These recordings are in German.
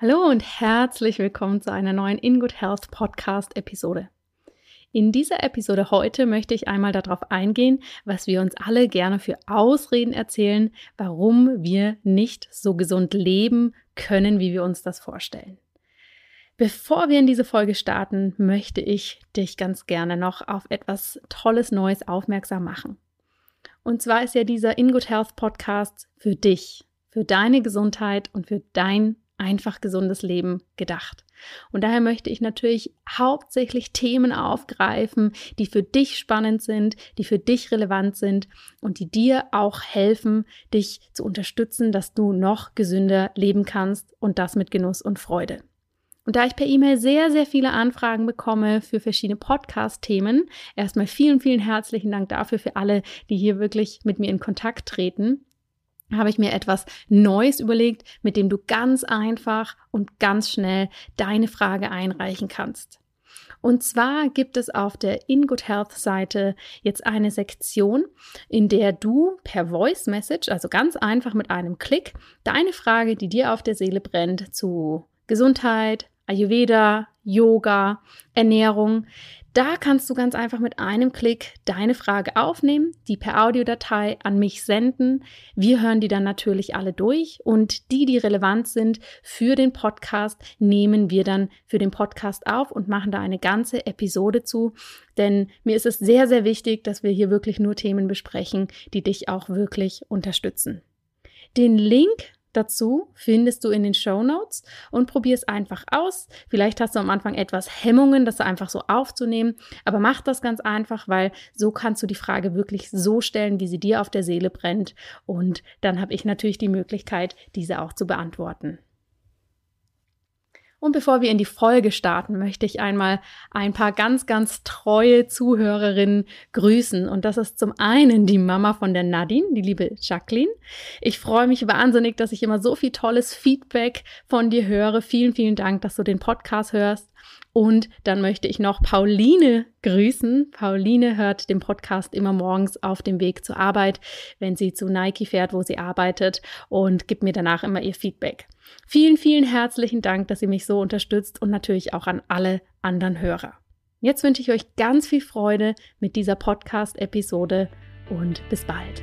Hallo und herzlich willkommen zu einer neuen In Good Health Podcast Episode. In dieser Episode heute möchte ich einmal darauf eingehen, was wir uns alle gerne für Ausreden erzählen, warum wir nicht so gesund leben können, wie wir uns das vorstellen. Bevor wir in diese Folge starten, möchte ich dich ganz gerne noch auf etwas Tolles Neues aufmerksam machen. Und zwar ist ja dieser In Good Health Podcast für dich, für deine Gesundheit und für dein einfach gesundes Leben gedacht. Und daher möchte ich natürlich hauptsächlich Themen aufgreifen, die für dich spannend sind, die für dich relevant sind und die dir auch helfen, dich zu unterstützen, dass du noch gesünder leben kannst und das mit Genuss und Freude. Und da ich per E-Mail sehr, sehr viele Anfragen bekomme für verschiedene Podcast-Themen, erstmal vielen, vielen herzlichen Dank dafür für alle, die hier wirklich mit mir in Kontakt treten habe ich mir etwas Neues überlegt, mit dem du ganz einfach und ganz schnell deine Frage einreichen kannst. Und zwar gibt es auf der In Health Seite jetzt eine Sektion, in der du per Voice Message, also ganz einfach mit einem Klick, deine Frage, die dir auf der Seele brennt, zu Gesundheit, Ayurveda, Yoga, Ernährung, da kannst du ganz einfach mit einem Klick deine Frage aufnehmen, die per Audiodatei an mich senden. Wir hören die dann natürlich alle durch und die, die relevant sind für den Podcast, nehmen wir dann für den Podcast auf und machen da eine ganze Episode zu. Denn mir ist es sehr, sehr wichtig, dass wir hier wirklich nur Themen besprechen, die dich auch wirklich unterstützen. Den Link dazu findest du in den Show Notes und probier es einfach aus. Vielleicht hast du am Anfang etwas Hemmungen, das einfach so aufzunehmen, aber mach das ganz einfach, weil so kannst du die Frage wirklich so stellen, wie sie dir auf der Seele brennt und dann habe ich natürlich die Möglichkeit, diese auch zu beantworten. Und bevor wir in die Folge starten, möchte ich einmal ein paar ganz, ganz treue Zuhörerinnen grüßen. Und das ist zum einen die Mama von der Nadine, die liebe Jacqueline. Ich freue mich wahnsinnig, dass ich immer so viel tolles Feedback von dir höre. Vielen, vielen Dank, dass du den Podcast hörst. Und dann möchte ich noch Pauline grüßen. Pauline hört den Podcast immer morgens auf dem Weg zur Arbeit, wenn sie zu Nike fährt, wo sie arbeitet und gibt mir danach immer ihr Feedback. Vielen, vielen herzlichen Dank, dass ihr mich so unterstützt und natürlich auch an alle anderen Hörer. Jetzt wünsche ich euch ganz viel Freude mit dieser Podcast-Episode und bis bald.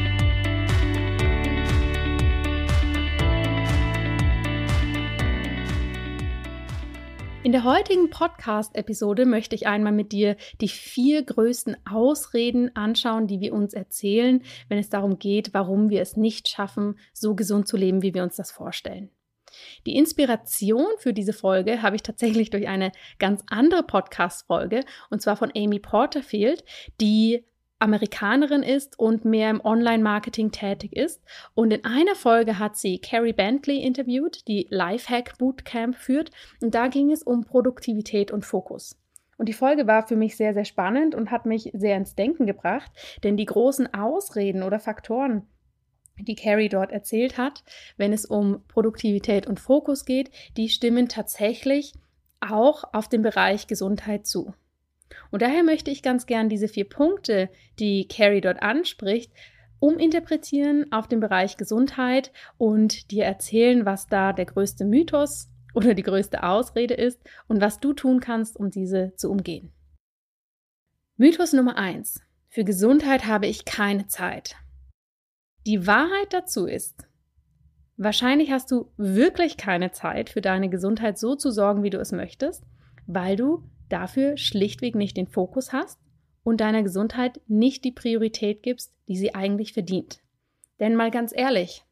In der heutigen Podcast-Episode möchte ich einmal mit dir die vier größten Ausreden anschauen, die wir uns erzählen, wenn es darum geht, warum wir es nicht schaffen, so gesund zu leben, wie wir uns das vorstellen. Die Inspiration für diese Folge habe ich tatsächlich durch eine ganz andere Podcast-Folge und zwar von Amy Porterfield, die Amerikanerin ist und mehr im Online-Marketing tätig ist. Und in einer Folge hat sie Carrie Bentley interviewt, die Lifehack Bootcamp führt. Und da ging es um Produktivität und Fokus. Und die Folge war für mich sehr, sehr spannend und hat mich sehr ins Denken gebracht, denn die großen Ausreden oder Faktoren, die Carrie dort erzählt hat, wenn es um Produktivität und Fokus geht, die stimmen tatsächlich auch auf den Bereich Gesundheit zu. Und daher möchte ich ganz gern diese vier Punkte, die Carrie dort anspricht, uminterpretieren auf den Bereich Gesundheit und dir erzählen, was da der größte Mythos oder die größte Ausrede ist und was du tun kannst, um diese zu umgehen. Mythos Nummer eins: Für Gesundheit habe ich keine Zeit. Die Wahrheit dazu ist, wahrscheinlich hast du wirklich keine Zeit für deine Gesundheit so zu sorgen, wie du es möchtest, weil du dafür schlichtweg nicht den Fokus hast und deiner Gesundheit nicht die Priorität gibst, die sie eigentlich verdient. Denn mal ganz ehrlich,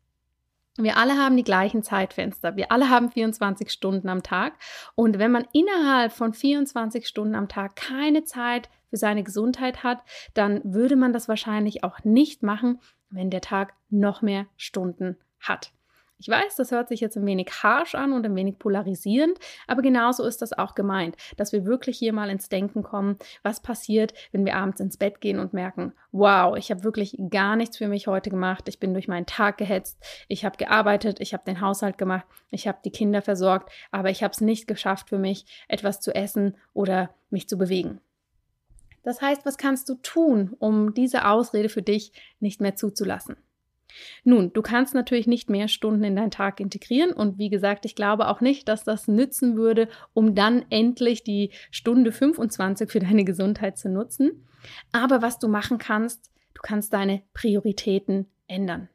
wir alle haben die gleichen Zeitfenster. Wir alle haben 24 Stunden am Tag. Und wenn man innerhalb von 24 Stunden am Tag keine Zeit für seine Gesundheit hat, dann würde man das wahrscheinlich auch nicht machen, wenn der Tag noch mehr Stunden hat. Ich weiß, das hört sich jetzt ein wenig harsh an und ein wenig polarisierend, aber genauso ist das auch gemeint, dass wir wirklich hier mal ins Denken kommen, was passiert, wenn wir abends ins Bett gehen und merken, wow, ich habe wirklich gar nichts für mich heute gemacht, ich bin durch meinen Tag gehetzt, ich habe gearbeitet, ich habe den Haushalt gemacht, ich habe die Kinder versorgt, aber ich habe es nicht geschafft für mich, etwas zu essen oder mich zu bewegen. Das heißt, was kannst du tun, um diese Ausrede für dich nicht mehr zuzulassen? Nun, du kannst natürlich nicht mehr Stunden in deinen Tag integrieren und wie gesagt, ich glaube auch nicht, dass das nützen würde, um dann endlich die Stunde 25 für deine Gesundheit zu nutzen. Aber was du machen kannst, du kannst deine Prioritäten ändern.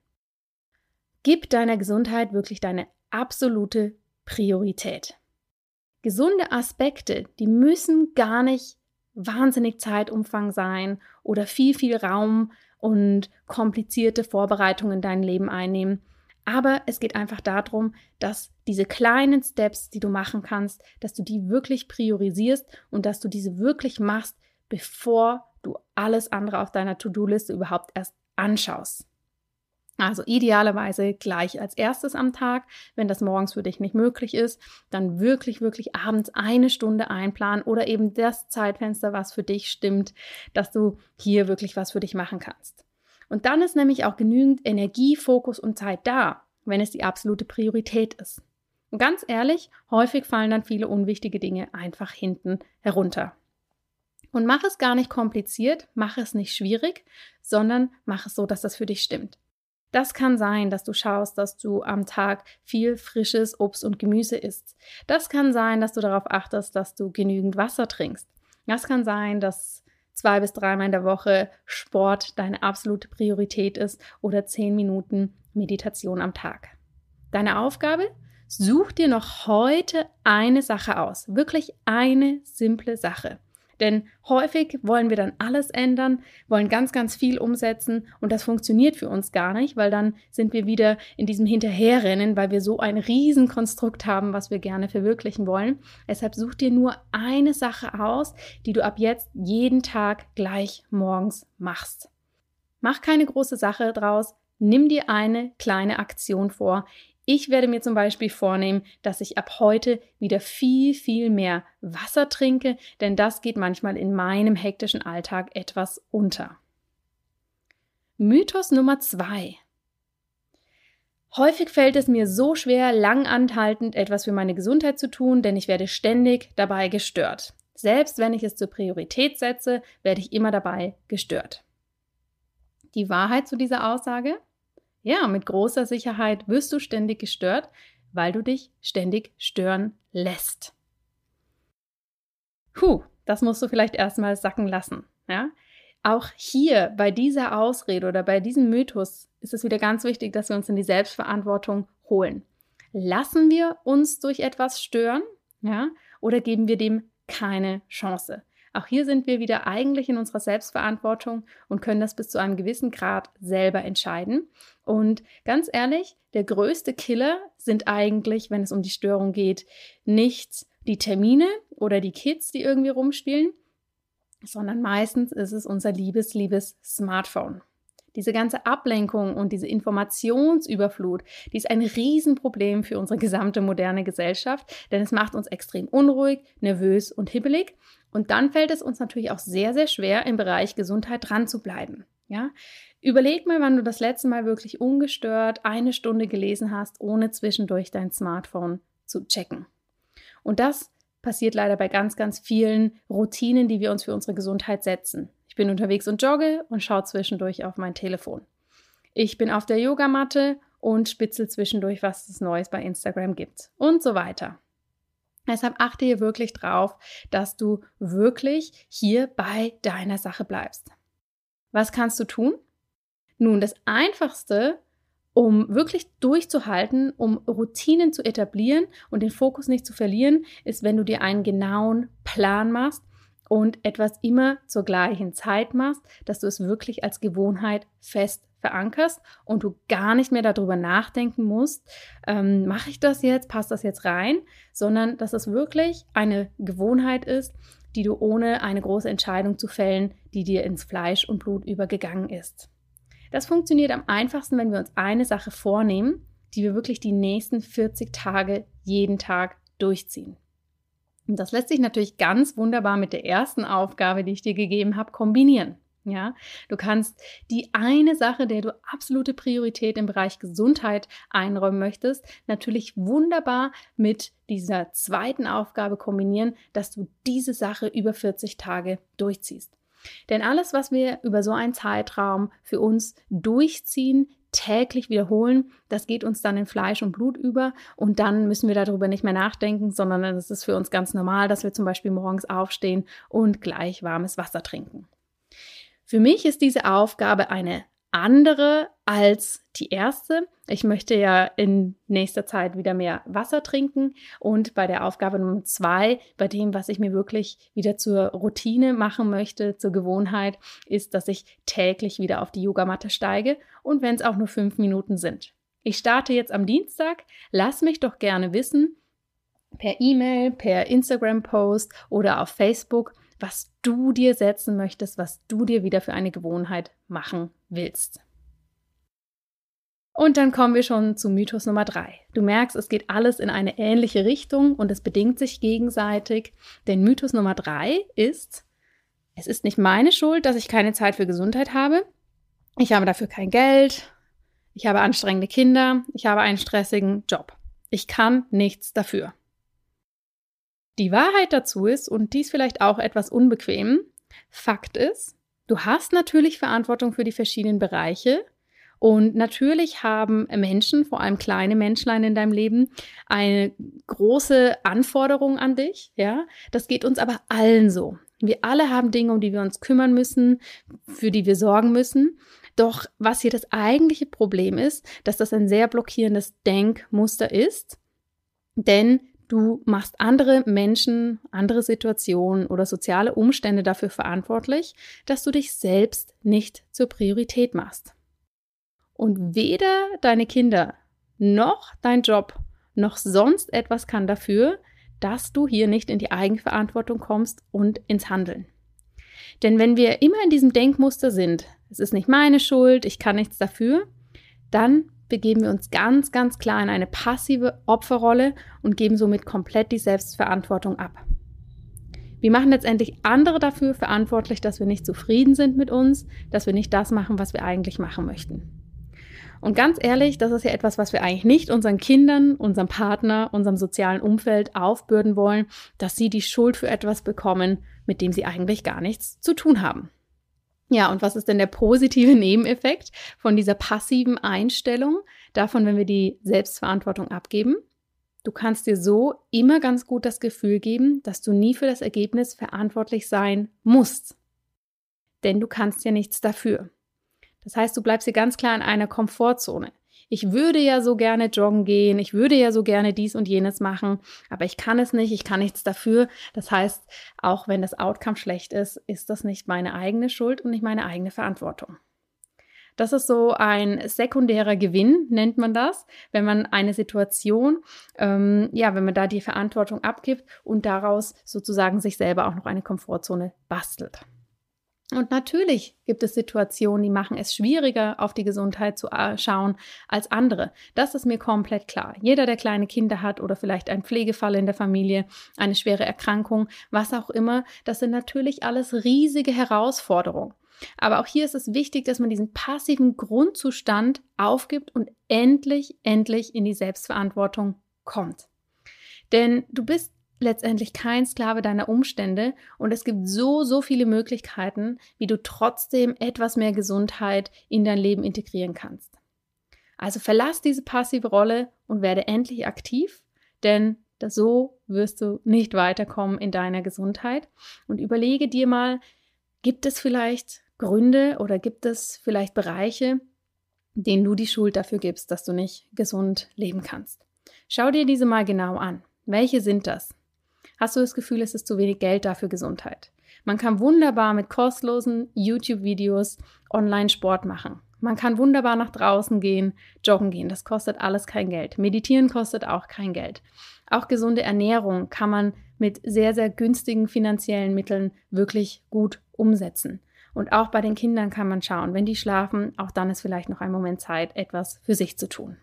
Gib deiner Gesundheit wirklich deine absolute Priorität. Gesunde Aspekte, die müssen gar nicht wahnsinnig Zeitumfang sein oder viel, viel Raum und komplizierte Vorbereitungen in dein Leben einnehmen. Aber es geht einfach darum, dass diese kleinen Steps, die du machen kannst, dass du die wirklich priorisierst und dass du diese wirklich machst, bevor du alles andere auf deiner To-Do-Liste überhaupt erst anschaust. Also idealerweise gleich als erstes am Tag. Wenn das morgens für dich nicht möglich ist, dann wirklich, wirklich abends eine Stunde einplanen oder eben das Zeitfenster, was für dich stimmt, dass du hier wirklich was für dich machen kannst. Und dann ist nämlich auch genügend Energie, Fokus und Zeit da, wenn es die absolute Priorität ist. Und ganz ehrlich, häufig fallen dann viele unwichtige Dinge einfach hinten herunter. Und mach es gar nicht kompliziert, mach es nicht schwierig, sondern mach es so, dass das für dich stimmt. Das kann sein, dass du schaust, dass du am Tag viel frisches Obst und Gemüse isst. Das kann sein, dass du darauf achtest, dass du genügend Wasser trinkst. Das kann sein, dass zwei bis dreimal in der Woche Sport deine absolute Priorität ist oder zehn Minuten Meditation am Tag. Deine Aufgabe? Such dir noch heute eine Sache aus. Wirklich eine simple Sache. Denn häufig wollen wir dann alles ändern, wollen ganz, ganz viel umsetzen und das funktioniert für uns gar nicht, weil dann sind wir wieder in diesem Hinterherrennen, weil wir so ein Riesenkonstrukt haben, was wir gerne verwirklichen wollen. Deshalb such dir nur eine Sache aus, die du ab jetzt jeden Tag gleich morgens machst. Mach keine große Sache draus, nimm dir eine kleine Aktion vor, ich werde mir zum Beispiel vornehmen, dass ich ab heute wieder viel, viel mehr Wasser trinke, denn das geht manchmal in meinem hektischen Alltag etwas unter. Mythos Nummer zwei. Häufig fällt es mir so schwer, lang anhaltend etwas für meine Gesundheit zu tun, denn ich werde ständig dabei gestört. Selbst wenn ich es zur Priorität setze, werde ich immer dabei gestört. Die Wahrheit zu dieser Aussage? Ja, mit großer Sicherheit wirst du ständig gestört, weil du dich ständig stören lässt. Puh, das musst du vielleicht erstmal sacken lassen. Ja? Auch hier bei dieser Ausrede oder bei diesem Mythos ist es wieder ganz wichtig, dass wir uns in die Selbstverantwortung holen. Lassen wir uns durch etwas stören, ja, oder geben wir dem keine Chance? Auch hier sind wir wieder eigentlich in unserer Selbstverantwortung und können das bis zu einem gewissen Grad selber entscheiden. Und ganz ehrlich, der größte Killer sind eigentlich, wenn es um die Störung geht, nicht die Termine oder die Kids, die irgendwie rumspielen, sondern meistens ist es unser liebes, liebes Smartphone. Diese ganze Ablenkung und diese Informationsüberflut, die ist ein Riesenproblem für unsere gesamte moderne Gesellschaft, denn es macht uns extrem unruhig, nervös und hibbelig. Und dann fällt es uns natürlich auch sehr, sehr schwer, im Bereich Gesundheit dran zu bleiben. Ja? Überleg mal, wann du das letzte Mal wirklich ungestört eine Stunde gelesen hast, ohne zwischendurch dein Smartphone zu checken. Und das passiert leider bei ganz, ganz vielen Routinen, die wir uns für unsere Gesundheit setzen. Ich bin unterwegs und jogge und schaue zwischendurch auf mein Telefon. Ich bin auf der Yogamatte und spitzel zwischendurch, was es Neues bei Instagram gibt und so weiter. Deshalb achte hier wirklich drauf, dass du wirklich hier bei deiner Sache bleibst. Was kannst du tun? Nun, das Einfachste, um wirklich durchzuhalten, um Routinen zu etablieren und den Fokus nicht zu verlieren, ist, wenn du dir einen genauen Plan machst und etwas immer zur gleichen Zeit machst, dass du es wirklich als Gewohnheit fest verankerst und du gar nicht mehr darüber nachdenken musst, ähm, mache ich das jetzt, passt das jetzt rein, sondern dass es wirklich eine Gewohnheit ist, die du ohne eine große Entscheidung zu fällen, die dir ins Fleisch und Blut übergegangen ist. Das funktioniert am einfachsten, wenn wir uns eine Sache vornehmen, die wir wirklich die nächsten 40 Tage jeden Tag durchziehen. Und das lässt sich natürlich ganz wunderbar mit der ersten Aufgabe, die ich dir gegeben habe, kombinieren. Ja, du kannst die eine Sache, der du absolute Priorität im Bereich Gesundheit einräumen möchtest, natürlich wunderbar mit dieser zweiten Aufgabe kombinieren, dass du diese Sache über 40 Tage durchziehst. Denn alles, was wir über so einen Zeitraum für uns durchziehen, täglich wiederholen, das geht uns dann in Fleisch und Blut über und dann müssen wir darüber nicht mehr nachdenken, sondern es ist für uns ganz normal, dass wir zum Beispiel morgens aufstehen und gleich warmes Wasser trinken. Für mich ist diese Aufgabe eine andere als die erste. Ich möchte ja in nächster Zeit wieder mehr Wasser trinken und bei der Aufgabe Nummer zwei, bei dem, was ich mir wirklich wieder zur Routine machen möchte, zur Gewohnheit, ist, dass ich täglich wieder auf die Yogamatte steige und wenn es auch nur fünf Minuten sind. Ich starte jetzt am Dienstag. Lass mich doch gerne wissen per E-Mail, per Instagram-Post oder auf Facebook, was du dir setzen möchtest, was du dir wieder für eine Gewohnheit machen willst. Und dann kommen wir schon zu Mythos Nummer drei. Du merkst, es geht alles in eine ähnliche Richtung und es bedingt sich gegenseitig. Denn Mythos Nummer drei ist, es ist nicht meine Schuld, dass ich keine Zeit für Gesundheit habe. Ich habe dafür kein Geld. Ich habe anstrengende Kinder. Ich habe einen stressigen Job. Ich kann nichts dafür. Die Wahrheit dazu ist, und dies vielleicht auch etwas unbequem, Fakt ist, du hast natürlich Verantwortung für die verschiedenen Bereiche. Und natürlich haben Menschen, vor allem kleine Menschlein in deinem Leben, eine große Anforderung an dich. Ja, das geht uns aber allen so. Wir alle haben Dinge, um die wir uns kümmern müssen, für die wir sorgen müssen. Doch was hier das eigentliche Problem ist, dass das ein sehr blockierendes Denkmuster ist. Denn Du machst andere Menschen, andere Situationen oder soziale Umstände dafür verantwortlich, dass du dich selbst nicht zur Priorität machst. Und weder deine Kinder noch dein Job noch sonst etwas kann dafür, dass du hier nicht in die Eigenverantwortung kommst und ins Handeln. Denn wenn wir immer in diesem Denkmuster sind, es ist nicht meine Schuld, ich kann nichts dafür, dann begeben wir uns ganz, ganz klar in eine passive Opferrolle und geben somit komplett die Selbstverantwortung ab. Wir machen letztendlich andere dafür verantwortlich, dass wir nicht zufrieden sind mit uns, dass wir nicht das machen, was wir eigentlich machen möchten. Und ganz ehrlich, das ist ja etwas, was wir eigentlich nicht unseren Kindern, unserem Partner, unserem sozialen Umfeld aufbürden wollen, dass sie die Schuld für etwas bekommen, mit dem sie eigentlich gar nichts zu tun haben. Ja, und was ist denn der positive Nebeneffekt von dieser passiven Einstellung, davon, wenn wir die Selbstverantwortung abgeben? Du kannst dir so immer ganz gut das Gefühl geben, dass du nie für das Ergebnis verantwortlich sein musst. Denn du kannst ja nichts dafür. Das heißt, du bleibst hier ganz klar in einer Komfortzone ich würde ja so gerne joggen gehen, ich würde ja so gerne dies und jenes machen, aber ich kann es nicht, ich kann nichts dafür. Das heißt, auch wenn das Outcome schlecht ist, ist das nicht meine eigene Schuld und nicht meine eigene Verantwortung. Das ist so ein sekundärer Gewinn, nennt man das, wenn man eine Situation, ähm, ja, wenn man da die Verantwortung abgibt und daraus sozusagen sich selber auch noch eine Komfortzone bastelt. Und natürlich gibt es Situationen, die machen es schwieriger, auf die Gesundheit zu äh, schauen als andere. Das ist mir komplett klar. Jeder, der kleine Kinder hat oder vielleicht ein Pflegefall in der Familie, eine schwere Erkrankung, was auch immer, das sind natürlich alles riesige Herausforderungen. Aber auch hier ist es wichtig, dass man diesen passiven Grundzustand aufgibt und endlich, endlich in die Selbstverantwortung kommt. Denn du bist letztendlich kein Sklave deiner Umstände und es gibt so, so viele Möglichkeiten, wie du trotzdem etwas mehr Gesundheit in dein Leben integrieren kannst. Also verlass diese passive Rolle und werde endlich aktiv, denn so wirst du nicht weiterkommen in deiner Gesundheit. Und überlege dir mal, gibt es vielleicht Gründe oder gibt es vielleicht Bereiche, denen du die Schuld dafür gibst, dass du nicht gesund leben kannst. Schau dir diese mal genau an. Welche sind das? Hast du das Gefühl, es ist zu wenig Geld da für Gesundheit? Man kann wunderbar mit kostenlosen YouTube-Videos online Sport machen. Man kann wunderbar nach draußen gehen, joggen gehen. Das kostet alles kein Geld. Meditieren kostet auch kein Geld. Auch gesunde Ernährung kann man mit sehr, sehr günstigen finanziellen Mitteln wirklich gut umsetzen. Und auch bei den Kindern kann man schauen, wenn die schlafen, auch dann ist vielleicht noch ein Moment Zeit, etwas für sich zu tun.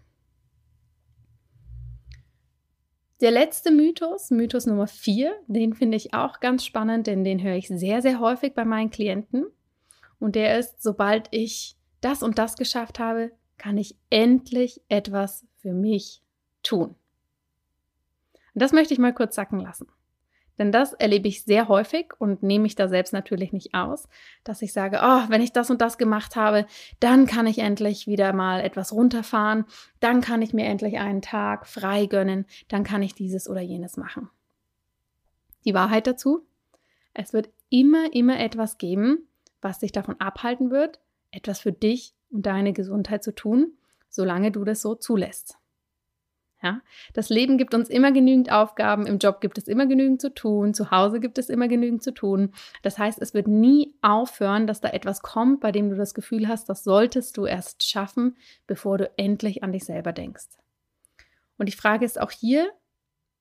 Der letzte Mythos, Mythos Nummer 4, den finde ich auch ganz spannend, denn den höre ich sehr, sehr häufig bei meinen Klienten. Und der ist, sobald ich das und das geschafft habe, kann ich endlich etwas für mich tun. Und das möchte ich mal kurz sacken lassen. Denn das erlebe ich sehr häufig und nehme ich da selbst natürlich nicht aus, dass ich sage, oh, wenn ich das und das gemacht habe, dann kann ich endlich wieder mal etwas runterfahren, dann kann ich mir endlich einen Tag frei gönnen, dann kann ich dieses oder jenes machen. Die Wahrheit dazu, es wird immer, immer etwas geben, was dich davon abhalten wird, etwas für dich und deine Gesundheit zu tun, solange du das so zulässt. Ja, das Leben gibt uns immer genügend Aufgaben, im Job gibt es immer genügend zu tun, zu Hause gibt es immer genügend zu tun. Das heißt, es wird nie aufhören, dass da etwas kommt, bei dem du das Gefühl hast, das solltest du erst schaffen, bevor du endlich an dich selber denkst. Und die Frage ist auch hier,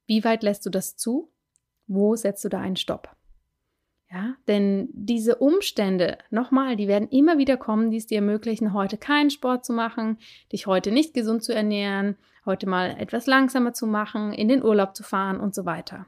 wie weit lässt du das zu? Wo setzt du da einen Stopp? Ja, denn diese Umstände, nochmal, die werden immer wieder kommen, die es dir ermöglichen, heute keinen Sport zu machen, dich heute nicht gesund zu ernähren, heute mal etwas langsamer zu machen, in den Urlaub zu fahren und so weiter.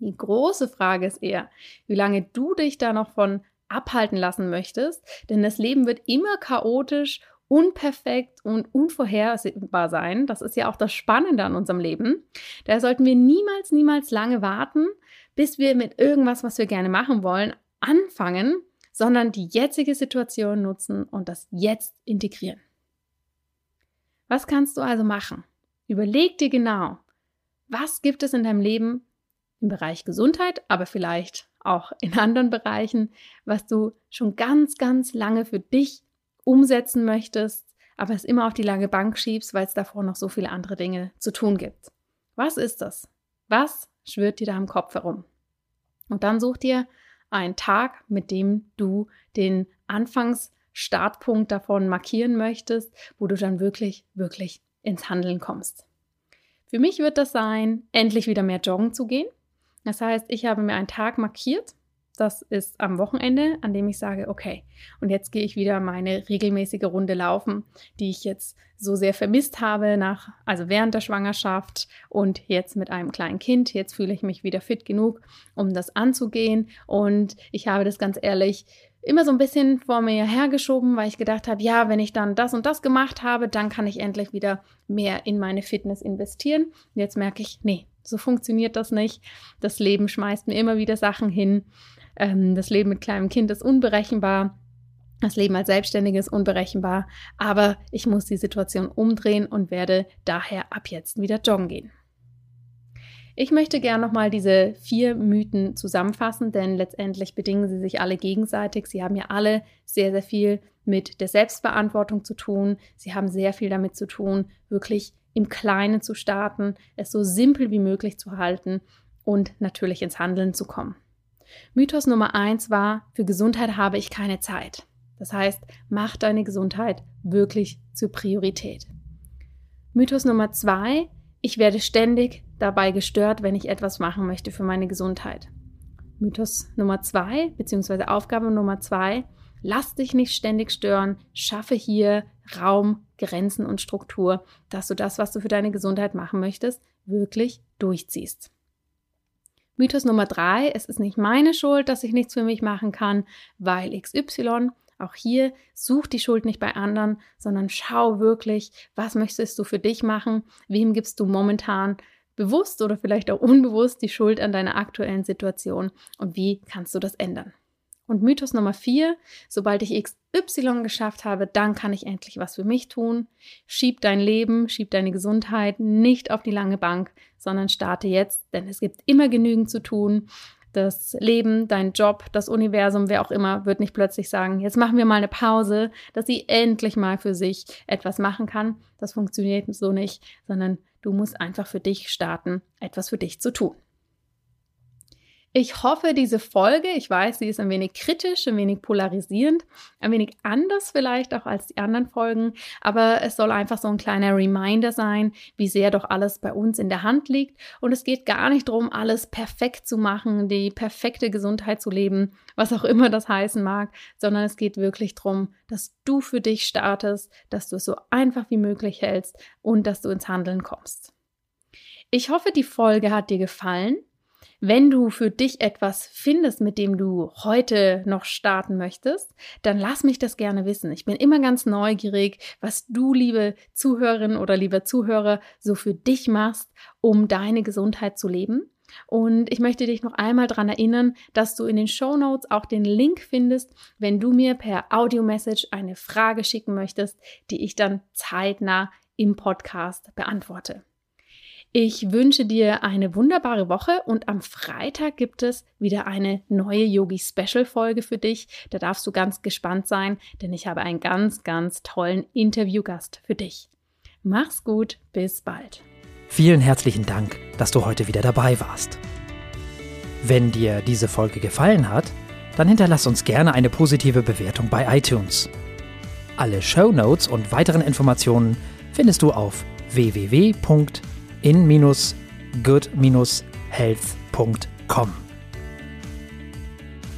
Die große Frage ist eher, wie lange du dich da noch von abhalten lassen möchtest, denn das Leben wird immer chaotisch, unperfekt und unvorhersehbar sein. Das ist ja auch das Spannende an unserem Leben. Daher sollten wir niemals, niemals lange warten, bis wir mit irgendwas, was wir gerne machen wollen, anfangen, sondern die jetzige Situation nutzen und das jetzt integrieren. Was kannst du also machen? Überleg dir genau, was gibt es in deinem Leben im Bereich Gesundheit, aber vielleicht auch in anderen Bereichen, was du schon ganz, ganz lange für dich umsetzen möchtest, aber es immer auf die lange Bank schiebst, weil es davor noch so viele andere Dinge zu tun gibt. Was ist das? Was schwirrt dir da im Kopf herum? Und dann such dir einen Tag, mit dem du den Anfangsstartpunkt davon markieren möchtest, wo du dann wirklich, wirklich ins Handeln kommst. Für mich wird das sein, endlich wieder mehr joggen zu gehen. Das heißt, ich habe mir einen Tag markiert, das ist am Wochenende, an dem ich sage, okay, und jetzt gehe ich wieder meine regelmäßige Runde laufen, die ich jetzt so sehr vermisst habe nach, also während der Schwangerschaft und jetzt mit einem kleinen Kind. Jetzt fühle ich mich wieder fit genug, um das anzugehen. Und ich habe das ganz ehrlich immer so ein bisschen vor mir hergeschoben, weil ich gedacht habe, ja, wenn ich dann das und das gemacht habe, dann kann ich endlich wieder mehr in meine Fitness investieren. Und jetzt merke ich, nee, so funktioniert das nicht. Das Leben schmeißt mir immer wieder Sachen hin. Ähm, das Leben mit kleinem Kind ist unberechenbar. Das Leben als Selbstständige ist unberechenbar. Aber ich muss die Situation umdrehen und werde daher ab jetzt wieder joggen gehen. Ich möchte gerne nochmal diese vier Mythen zusammenfassen, denn letztendlich bedingen sie sich alle gegenseitig. Sie haben ja alle sehr, sehr viel mit der Selbstverantwortung zu tun. Sie haben sehr viel damit zu tun, wirklich im Kleinen zu starten, es so simpel wie möglich zu halten und natürlich ins Handeln zu kommen. Mythos Nummer eins war, für Gesundheit habe ich keine Zeit. Das heißt, mach deine Gesundheit wirklich zur Priorität. Mythos Nummer zwei, ich werde ständig dabei gestört, wenn ich etwas machen möchte für meine Gesundheit. Mythos Nummer zwei, beziehungsweise Aufgabe Nummer zwei, lass dich nicht ständig stören, schaffe hier Raum, Grenzen und Struktur, dass du das, was du für deine Gesundheit machen möchtest, wirklich durchziehst. Mythos Nummer drei, es ist nicht meine Schuld, dass ich nichts für mich machen kann, weil XY. Auch hier such die Schuld nicht bei anderen, sondern schau wirklich, was möchtest du für dich machen, wem gibst du momentan bewusst oder vielleicht auch unbewusst die Schuld an deiner aktuellen Situation und wie kannst du das ändern. Und Mythos Nummer vier, sobald ich XY geschafft habe, dann kann ich endlich was für mich tun. Schieb dein Leben, schieb deine Gesundheit nicht auf die lange Bank, sondern starte jetzt, denn es gibt immer genügend zu tun. Das Leben, dein Job, das Universum, wer auch immer, wird nicht plötzlich sagen, jetzt machen wir mal eine Pause, dass sie endlich mal für sich etwas machen kann. Das funktioniert so nicht, sondern du musst einfach für dich starten, etwas für dich zu tun. Ich hoffe, diese Folge, ich weiß, sie ist ein wenig kritisch, ein wenig polarisierend, ein wenig anders vielleicht auch als die anderen Folgen, aber es soll einfach so ein kleiner Reminder sein, wie sehr doch alles bei uns in der Hand liegt. Und es geht gar nicht darum, alles perfekt zu machen, die perfekte Gesundheit zu leben, was auch immer das heißen mag, sondern es geht wirklich darum, dass du für dich startest, dass du es so einfach wie möglich hältst und dass du ins Handeln kommst. Ich hoffe, die Folge hat dir gefallen. Wenn du für dich etwas findest, mit dem du heute noch starten möchtest, dann lass mich das gerne wissen. Ich bin immer ganz neugierig, was du, liebe Zuhörerin oder lieber Zuhörer, so für dich machst, um deine Gesundheit zu leben. Und ich möchte dich noch einmal daran erinnern, dass du in den Show Notes auch den Link findest, wenn du mir per Audio-Message eine Frage schicken möchtest, die ich dann zeitnah im Podcast beantworte. Ich wünsche dir eine wunderbare Woche und am Freitag gibt es wieder eine neue Yogi Special Folge für dich. Da darfst du ganz gespannt sein, denn ich habe einen ganz, ganz tollen Interviewgast für dich. Mach's gut, bis bald. Vielen herzlichen Dank, dass du heute wieder dabei warst. Wenn dir diese Folge gefallen hat, dann hinterlass uns gerne eine positive Bewertung bei iTunes. Alle Show Notes und weiteren Informationen findest du auf www.yogi.com in-good-health.com.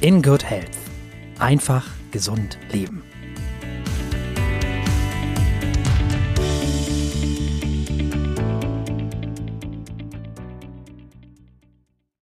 In Good Health. Einfach gesund leben.